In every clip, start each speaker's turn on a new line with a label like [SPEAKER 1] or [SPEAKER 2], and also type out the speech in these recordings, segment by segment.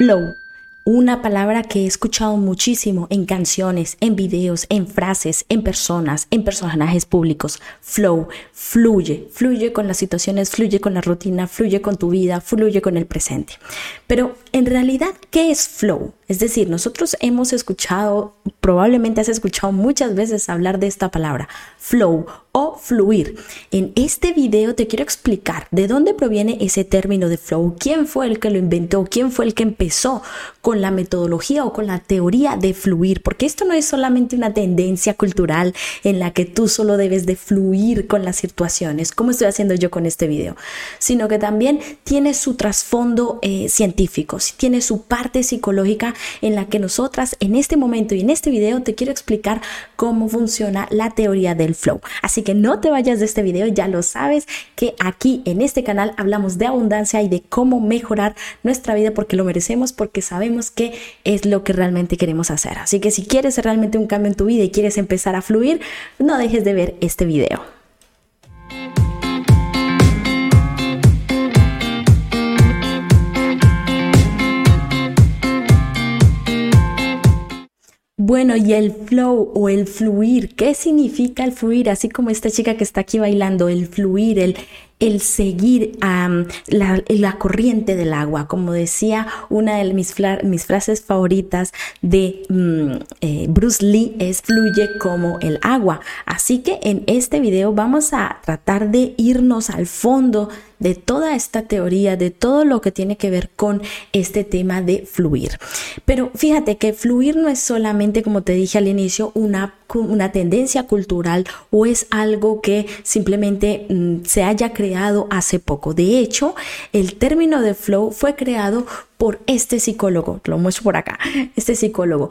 [SPEAKER 1] Flow una palabra que he escuchado muchísimo en canciones, en videos, en frases, en personas, en personajes públicos. Flow, fluye, fluye con las situaciones, fluye con la rutina, fluye con tu vida, fluye con el presente. Pero en realidad, ¿qué es flow? Es decir, nosotros hemos escuchado, probablemente has escuchado muchas veces hablar de esta palabra, flow o fluir. En este video te quiero explicar de dónde proviene ese término de flow, quién fue el que lo inventó, quién fue el que empezó con la metodología o con la teoría de fluir, porque esto no es solamente una tendencia cultural en la que tú solo debes de fluir con las situaciones, como estoy haciendo yo con este video, sino que también tiene su trasfondo eh, científico, tiene su parte psicológica en la que nosotras en este momento y en este video te quiero explicar cómo funciona la teoría del flow. Así que no te vayas de este video, ya lo sabes que aquí en este canal hablamos de abundancia y de cómo mejorar nuestra vida porque lo merecemos, porque sabemos que es lo que realmente queremos hacer. Así que si quieres realmente un cambio en tu vida y quieres empezar a fluir, no dejes de ver este video. Bueno, y el flow o el fluir, ¿qué significa el fluir? Así como esta chica que está aquí bailando, el fluir, el, el seguir la, corriente del agua. Como decía una de mis, mis frases favoritas de mm, eh, Bruce Lee, es fluye como el agua. Así que en este video vamos a tratar de irnos al fondo de toda esta teoría, de todo lo que tiene que ver con este tema de fluir. Pero fíjate que fluir no es solamente, como te dije al inicio, una, una tendencia cultural o es algo que simplemente mm, se haya creado hace poco. De hecho, el término de flow fue creado por este psicólogo, lo muestro por acá, este psicólogo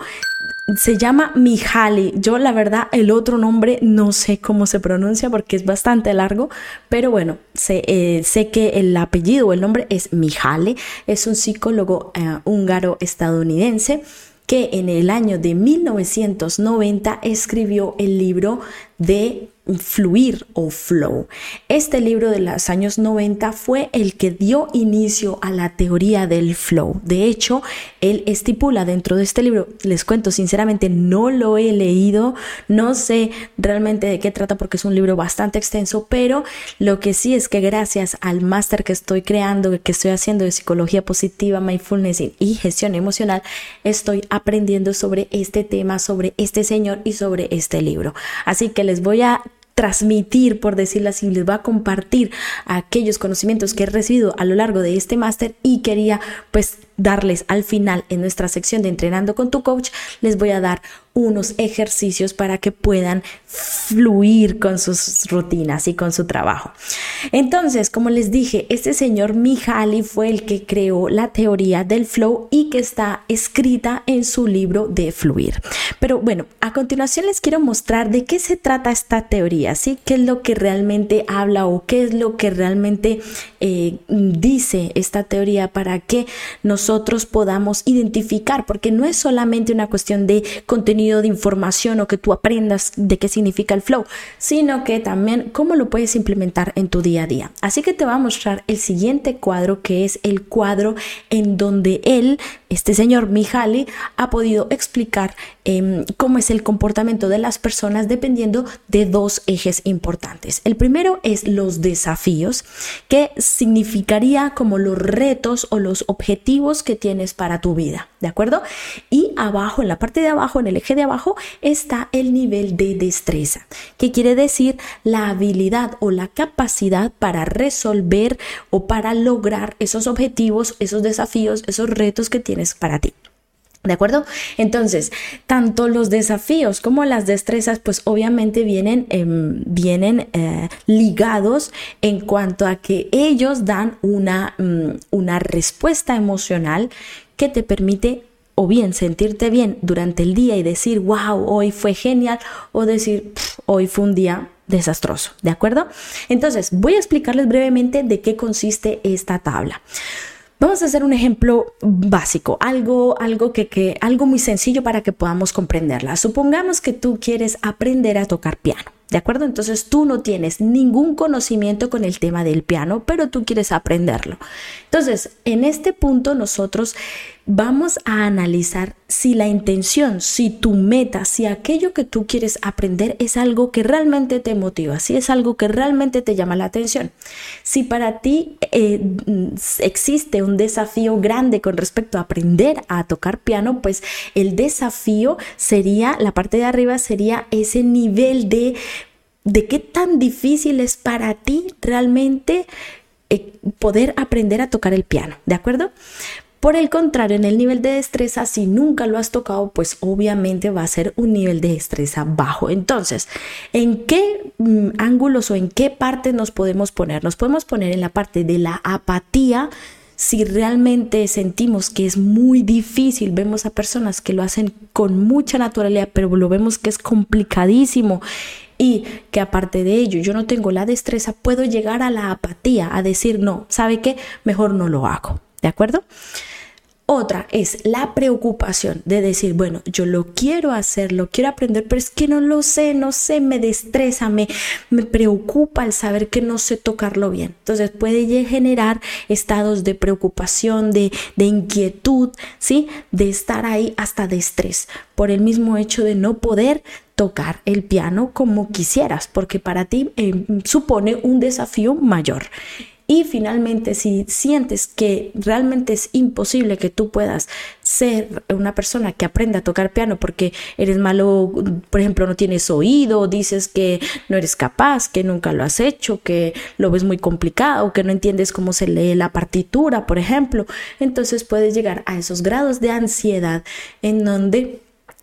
[SPEAKER 1] se llama Mihaly. Yo la verdad el otro nombre no sé cómo se pronuncia porque es bastante largo, pero bueno, sé, eh, sé que el apellido o el nombre es Mihaly. Es un psicólogo eh, húngaro estadounidense que en el año de 1990 escribió el libro de fluir o flow. Este libro de los años 90 fue el que dio inicio a la teoría del flow. De hecho, él estipula dentro de este libro, les cuento sinceramente, no lo he leído, no sé realmente de qué trata porque es un libro bastante extenso, pero lo que sí es que gracias al máster que estoy creando, que estoy haciendo de psicología positiva, mindfulness y gestión emocional, estoy aprendiendo sobre este tema, sobre este señor y sobre este libro. Así que les voy a transmitir, por decirlo así, les voy a compartir aquellos conocimientos que he recibido a lo largo de este máster y quería pues darles al final en nuestra sección de entrenando con tu coach, les voy a dar unos ejercicios para que puedan fluir con sus rutinas y con su trabajo. Entonces, como les dije, este señor Mihaly fue el que creó la teoría del flow y que está escrita en su libro de fluir. Pero bueno, a continuación les quiero mostrar de qué se trata esta teoría, ¿sí? ¿Qué es lo que realmente habla o qué es lo que realmente eh, dice esta teoría para que nosotros podamos identificar? Porque no es solamente una cuestión de contenido de información o que tú aprendas de qué significa el flow, sino que también cómo lo puedes implementar en tu día a día. Así que te voy a mostrar el siguiente cuadro, que es el cuadro en donde él, este señor Mihaly, ha podido explicar em, cómo es el comportamiento de las personas dependiendo de dos ejes importantes. El primero es los desafíos, que significaría como los retos o los objetivos que tienes para tu vida, ¿de acuerdo? Y abajo, en la parte de abajo, en el eje de abajo está el nivel de destreza, que quiere decir la habilidad o la capacidad para resolver o para lograr esos objetivos, esos desafíos, esos retos que tienes para ti. ¿De acuerdo? Entonces, tanto los desafíos como las destrezas, pues obviamente vienen, em, vienen eh, ligados en cuanto a que ellos dan una, mm, una respuesta emocional que te permite o bien sentirte bien durante el día y decir, wow, hoy fue genial, o decir, hoy fue un día desastroso, ¿de acuerdo? Entonces, voy a explicarles brevemente de qué consiste esta tabla. Vamos a hacer un ejemplo básico, algo, algo que, que, algo muy sencillo para que podamos comprenderla. Supongamos que tú quieres aprender a tocar piano. ¿De acuerdo? Entonces tú no tienes ningún conocimiento con el tema del piano, pero tú quieres aprenderlo. Entonces, en este punto nosotros vamos a analizar si la intención, si tu meta, si aquello que tú quieres aprender es algo que realmente te motiva, si es algo que realmente te llama la atención. Si para ti eh, existe un desafío grande con respecto a aprender a tocar piano, pues el desafío sería, la parte de arriba sería ese nivel de, de qué tan difícil es para ti realmente eh, poder aprender a tocar el piano, ¿de acuerdo? Por el contrario, en el nivel de destreza, si nunca lo has tocado, pues obviamente va a ser un nivel de destreza bajo. Entonces, ¿en qué mm, ángulos o en qué parte nos podemos poner? Nos podemos poner en la parte de la apatía. Si realmente sentimos que es muy difícil, vemos a personas que lo hacen con mucha naturalidad, pero lo vemos que es complicadísimo y que aparte de ello yo no tengo la destreza, puedo llegar a la apatía, a decir, no, ¿sabe qué? Mejor no lo hago. ¿De acuerdo? Otra es la preocupación de decir, bueno, yo lo quiero hacer, lo quiero aprender, pero es que no lo sé, no sé, me destreza, me, me preocupa el saber que no sé tocarlo bien. Entonces puede generar estados de preocupación, de, de inquietud, ¿sí? De estar ahí hasta de estrés por el mismo hecho de no poder tocar el piano como quisieras, porque para ti eh, supone un desafío mayor. Y finalmente, si sientes que realmente es imposible que tú puedas ser una persona que aprenda a tocar piano porque eres malo, por ejemplo, no tienes oído, dices que no eres capaz, que nunca lo has hecho, que lo ves muy complicado, que no entiendes cómo se lee la partitura, por ejemplo, entonces puedes llegar a esos grados de ansiedad en donde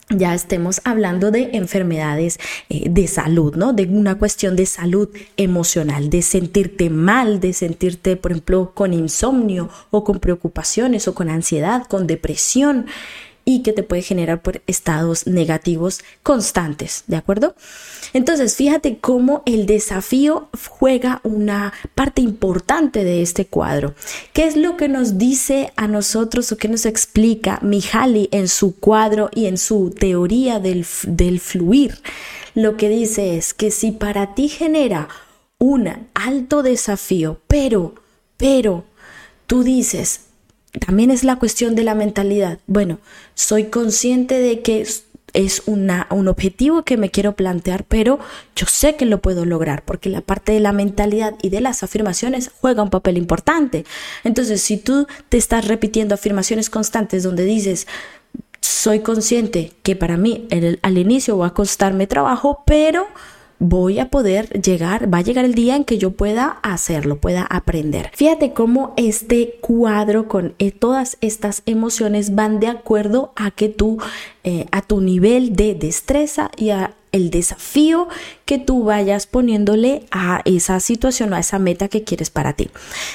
[SPEAKER 1] ya estemos hablando de enfermedades eh, de salud, ¿no? De una cuestión de salud emocional, de sentirte mal, de sentirte, por ejemplo, con insomnio o con preocupaciones o con ansiedad, con depresión y que te puede generar por estados negativos constantes, ¿de acuerdo? Entonces, fíjate cómo el desafío juega una parte importante de este cuadro. ¿Qué es lo que nos dice a nosotros o qué nos explica Mihaly en su cuadro y en su teoría del, del fluir? Lo que dice es que si para ti genera un alto desafío, pero, pero, tú dices, también es la cuestión de la mentalidad. Bueno, soy consciente de que es una, un objetivo que me quiero plantear, pero yo sé que lo puedo lograr porque la parte de la mentalidad y de las afirmaciones juega un papel importante. Entonces, si tú te estás repitiendo afirmaciones constantes donde dices, soy consciente que para mí al inicio va a costarme trabajo, pero voy a poder llegar, va a llegar el día en que yo pueda hacerlo, pueda aprender. Fíjate cómo este cuadro con eh, todas estas emociones van de acuerdo a que tú, eh, a tu nivel de destreza y a el desafío que tú vayas poniéndole a esa situación o a esa meta que quieres para ti.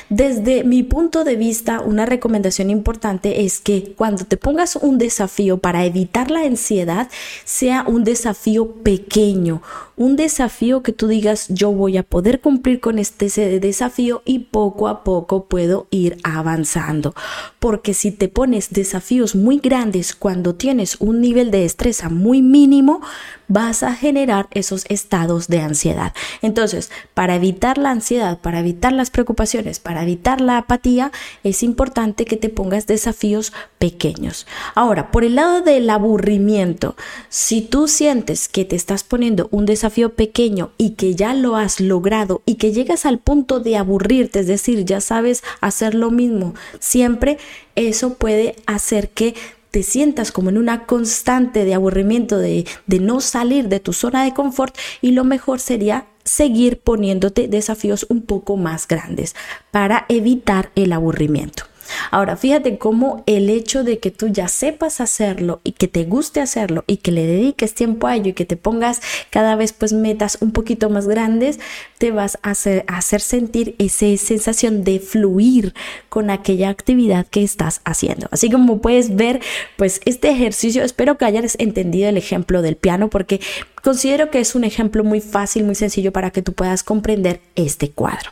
[SPEAKER 1] Desde mi punto de vista, una recomendación importante es que cuando te pongas un desafío para evitar la ansiedad, sea un desafío pequeño, un desafío que tú digas yo voy a poder cumplir con este desafío y poco a poco puedo ir avanzando. Porque si te pones desafíos muy grandes cuando tienes un nivel de destreza muy mínimo, vas a generar esos estados de ansiedad. Entonces, para evitar la ansiedad, para evitar las preocupaciones, para evitar la apatía, es importante que te pongas desafíos pequeños. Ahora, por el lado del aburrimiento, si tú sientes que te estás poniendo un desafío pequeño y que ya lo has logrado y que llegas al punto de aburrirte, es decir, ya sabes hacer lo mismo siempre, eso puede hacer que te sientas como en una constante de aburrimiento, de, de no salir de tu zona de confort y lo mejor sería seguir poniéndote desafíos un poco más grandes para evitar el aburrimiento. Ahora, fíjate cómo el hecho de que tú ya sepas hacerlo y que te guste hacerlo y que le dediques tiempo a ello y que te pongas cada vez pues metas un poquito más grandes, te vas a hacer, hacer sentir esa sensación de fluir con aquella actividad que estás haciendo. Así como puedes ver, pues este ejercicio, espero que hayas entendido el ejemplo del piano porque considero que es un ejemplo muy fácil, muy sencillo para que tú puedas comprender este cuadro.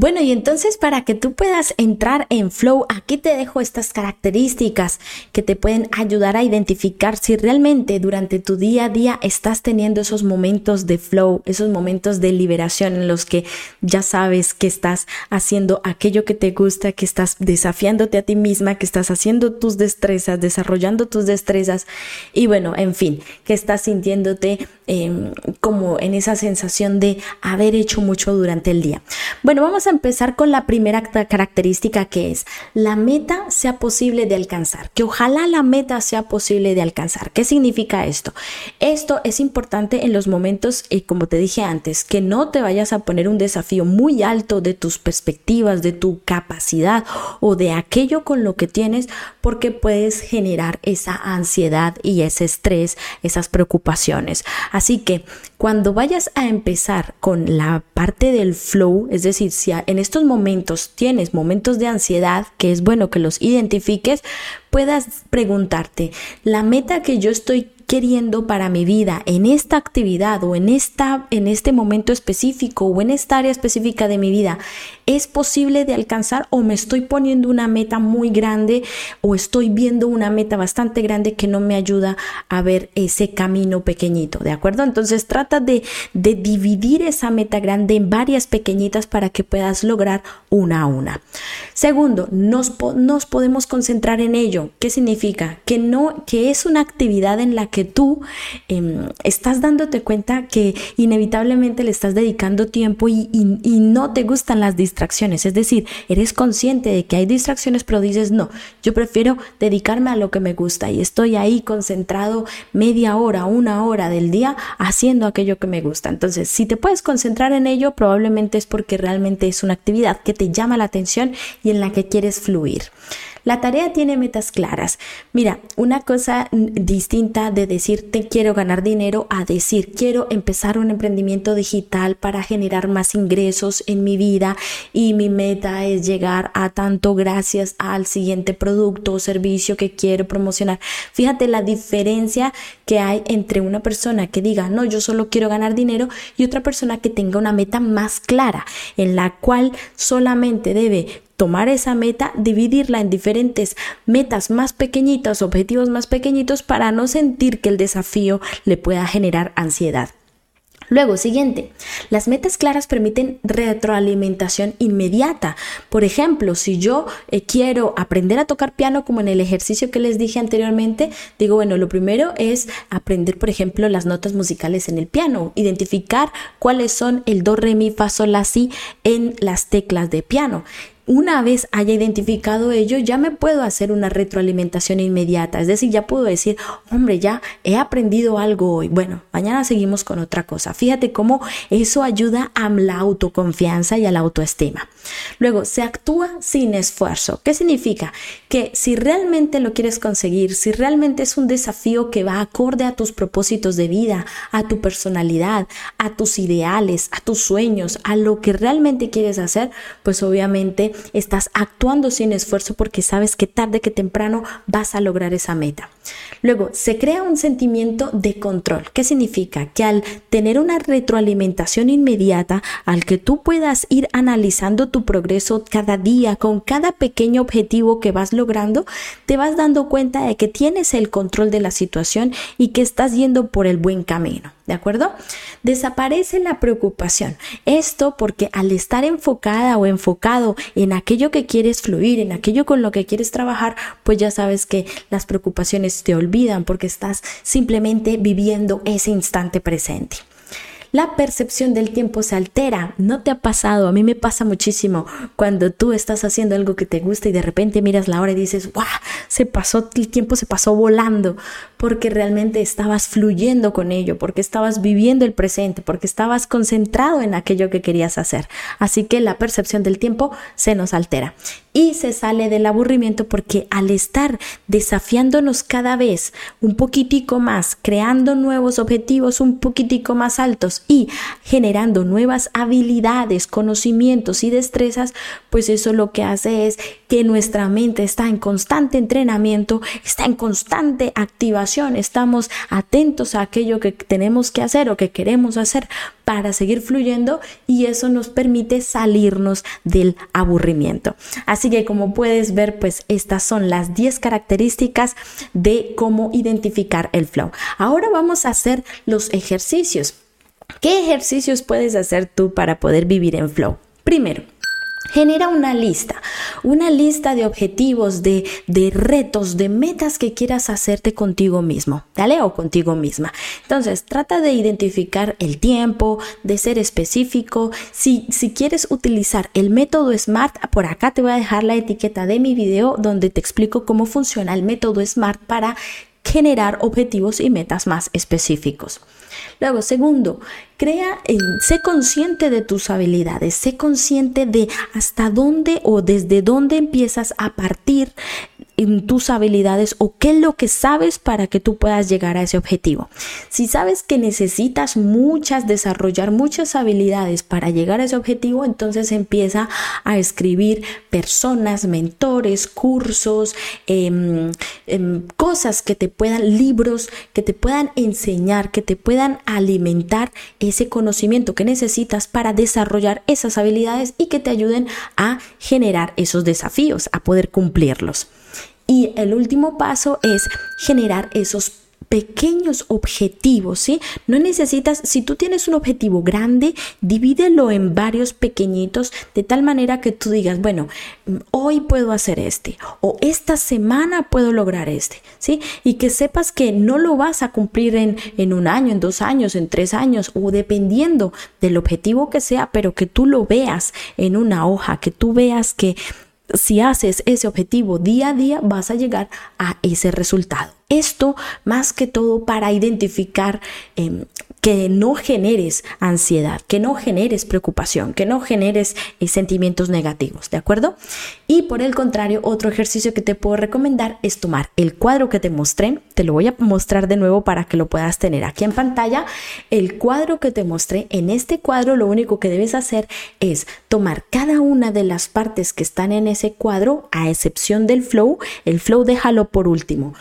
[SPEAKER 1] Bueno, y entonces para que tú puedas entrar en flow, aquí te dejo estas características que te pueden ayudar a identificar si realmente durante tu día a día estás teniendo esos momentos de flow, esos momentos de liberación en los que ya sabes que estás haciendo aquello que te gusta, que estás desafiándote a ti misma, que estás haciendo tus destrezas, desarrollando tus destrezas y bueno, en fin, que estás sintiéndote em, como en esa sensación de haber hecho mucho durante el día. Bueno, vamos empezar con la primera característica que es la meta sea posible de alcanzar, que ojalá la meta sea posible de alcanzar. ¿Qué significa esto? Esto es importante en los momentos, eh, como te dije antes, que no te vayas a poner un desafío muy alto de tus perspectivas, de tu capacidad o de aquello con lo que tienes, porque puedes generar esa ansiedad y ese estrés, esas preocupaciones. Así que cuando vayas a empezar con la parte del flow, es decir, si en estos momentos tienes momentos de ansiedad, que es bueno que los identifiques, puedas preguntarte, la meta que yo estoy queriendo para mi vida en esta actividad o en esta en este momento específico o en esta área específica de mi vida es posible de alcanzar o me estoy poniendo una meta muy grande o estoy viendo una meta bastante grande que no me ayuda a ver ese camino pequeñito, ¿de acuerdo? Entonces trata de, dividir esa meta grande en varias pequeñitas para que puedas lograr una a una. Segundo, nos, nos podemos concentrar en ello. ¿Qué significa? Que no, que es una actividad en la que tú em, estás dándote cuenta que inevitablemente le estás dedicando tiempo y, no te gustan las distracciones. Es decir, eres consciente de que hay distracciones, pero dices, no, yo prefiero dedicarme a lo que me gusta y estoy ahí concentrado media hora, una hora del día haciendo aquello que me gusta. Entonces, si te puedes concentrar en ello, probablemente es porque realmente es una actividad que te llama la atención y en la que quieres fluir. La tarea tiene metas claras. Mira, una cosa distinta de decir te quiero ganar dinero a decir quiero empezar un emprendimiento digital para generar más ingresos en mi vida y mi meta es llegar a tanto gracias al siguiente producto o servicio que quiero promocionar. Fíjate la diferencia que hay entre una persona que diga, no, yo solo quiero ganar dinero y otra persona que tenga una meta más clara en la cual solamente debe tomar esa meta, dividirla en diferentes metas más pequeñitas, objetivos más pequeñitos para no sentir que el desafío le pueda generar ansiedad. Luego, siguiente, las metas claras permiten retroalimentación inmediata. Por ejemplo, si yo eh, quiero aprender a tocar piano como en el ejercicio que les dije anteriormente, digo, bueno, lo primero es aprender, por ejemplo, las notas musicales en el piano, identificar cuáles son el do, re, mi, fa, sol, la, si en las teclas de piano una vez haya identificado ello, ya me puedo hacer una retroalimentación inmediata. Es decir, ya puedo decir, hombre, ya he aprendido algo hoy. Bueno, mañana seguimos con otra cosa. Fíjate cómo eso ayuda a la autoconfianza y a la autoestima. Luego, se actúa sin esfuerzo. ¿Qué significa? Que si realmente lo quieres conseguir, si realmente es un desafío que va acorde a tus propósitos de vida, a tu personalidad, a tus ideales, a tus sueños, a lo que realmente quieres hacer, pues obviamente estás actuando sin esfuerzo porque sabes que tarde que temprano vas a lograr esa meta. Luego, se crea un sentimiento de control. ¿Qué significa? Que al tener una retroalimentación inmediata, al que tú puedas ir analizando tu progreso cada día con cada pequeño objetivo que vas logrando, te vas dando cuenta de que tienes el control de la situación y que estás yendo por el buen camino. ¿De acuerdo? Desaparece la preocupación. Esto porque al estar enfocada o enfocado en aquello que quieres fluir, en aquello con lo que quieres trabajar, pues ya sabes que las preocupaciones te olvidan porque estás simplemente viviendo ese instante presente la percepción del tiempo se altera. ¿No te ha pasado? A mí me pasa muchísimo cuando tú estás haciendo algo que te gusta y de repente miras la hora y dices, ¡guau! Se pasó, el tiempo se pasó volando porque realmente estabas fluyendo con ello, porque estabas viviendo el presente, porque estabas concentrado en aquello que querías hacer. Así que la percepción del tiempo se nos altera y se sale del aburrimiento porque al estar desafiándonos cada vez un poquitico más, creando nuevos objetivos un poquitico más altos y generando nuevas habilidades, conocimientos y destrezas, pues eso lo que hace es que nuestra mente está en constante entrenamiento, está en constante activación, estamos atentos a aquello que tenemos que hacer o que queremos hacer para seguir fluyendo y eso nos permite salirnos del aburrimiento. Así que como puedes ver, pues estas son las 10 características de cómo identificar el flow. Ahora vamos a hacer los ejercicios. ¿Qué ejercicios puedes hacer tú para poder vivir en flow? Primero, Genera una lista, una lista de objetivos, de, de, retos, de metas que quieras hacerte contigo mismo, ¿dale? O contigo misma. Entonces, trata de identificar el tiempo, de ser específico. Si, si quieres utilizar el método SMART, por acá te voy a dejar la etiqueta de mi video donde te explico cómo funciona el método SMART para generar objetivos y metas más específicos. Luego, segundo, crea, sé consciente de tus habilidades, sé consciente de hasta dónde o desde dónde empiezas a partir en tus habilidades o qué es lo que sabes para que tú puedas llegar a ese objetivo. Si sabes que necesitas muchas, desarrollar muchas habilidades para llegar a ese objetivo, entonces empieza a escribir personas, mentores, cursos, em, em, cosas que te puedan, libros que te puedan enseñar, que te puedan alimentar ese conocimiento que necesitas para desarrollar esas habilidades y que te ayuden a generar esos desafíos, a poder cumplirlos. Y el último paso es generar esos pequeños objetivos, ¿sí? No necesitas, si tú tienes un objetivo grande, divídelo en varios pequeñitos de tal manera que tú digas, bueno, hoy puedo hacer este o esta semana puedo lograr este, ¿sí? Y que sepas que no lo vas a cumplir en, en un año, en dos años, en tres años o dependiendo del objetivo que sea, pero que tú lo veas en una hoja, que tú veas que si haces ese objetivo día a día, vas a llegar a ese resultado. Esto más que todo para identificar em, que no generes ansiedad, que no generes preocupación, que no generes eh, sentimientos negativos, ¿de acuerdo? Y por el contrario, otro ejercicio que te puedo recomendar es tomar el cuadro que te mostré, te lo voy a mostrar de nuevo para que lo puedas tener aquí en pantalla, el cuadro que te mostré, en este cuadro lo único que debes hacer es tomar cada una de las partes que están en ese cuadro, a excepción del flow, el flow déjalo por último,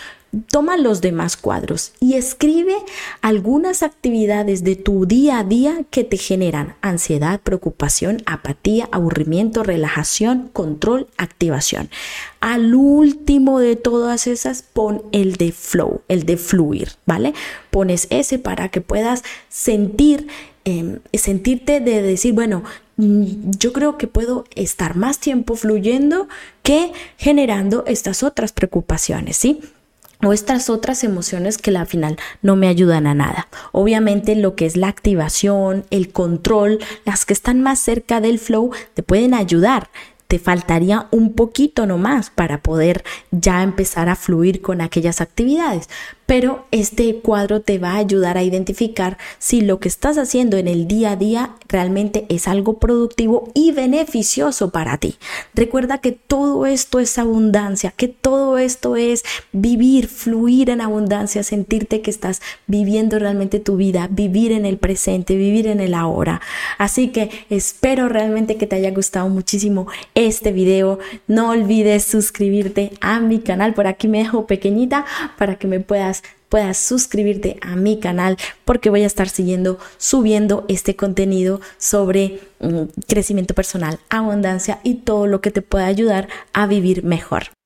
[SPEAKER 1] toma los demás cuadros y escribe algunas actividades de tu día a día que te generan ansiedad, preocupación, apatía, aburrimiento, relajación, control, activación. Al último de todas esas pon el de flow, el de fluir, ¿vale? Pones ese para que puedas sentir, em, sentirte de decir, bueno, mm, yo creo que puedo estar más tiempo fluyendo que generando estas otras preocupaciones, ¿sí? O estas otras emociones que al final no me ayudan a nada. Obviamente lo que es la activación, el control, las que están más cerca del flow te pueden ayudar. Te faltaría un poquito nomás para poder ya empezar a fluir con aquellas actividades pero este cuadro te va a ayudar a identificar si lo que estás haciendo en el día a día realmente es algo productivo y beneficioso para ti. Recuerda que todo esto es abundancia, que todo esto es vivir, fluir en abundancia, sentirte que estás viviendo realmente tu vida, vivir en el presente, vivir en el ahora. Así que espero realmente que te haya gustado muchísimo este video. No olvides suscribirte a mi canal, por aquí me dejo pequeñita para que me puedas puedas suscribirte a mi canal porque voy a estar siguiendo subiendo este contenido sobre mm, crecimiento personal, abundancia y todo lo que te pueda ayudar a vivir mejor.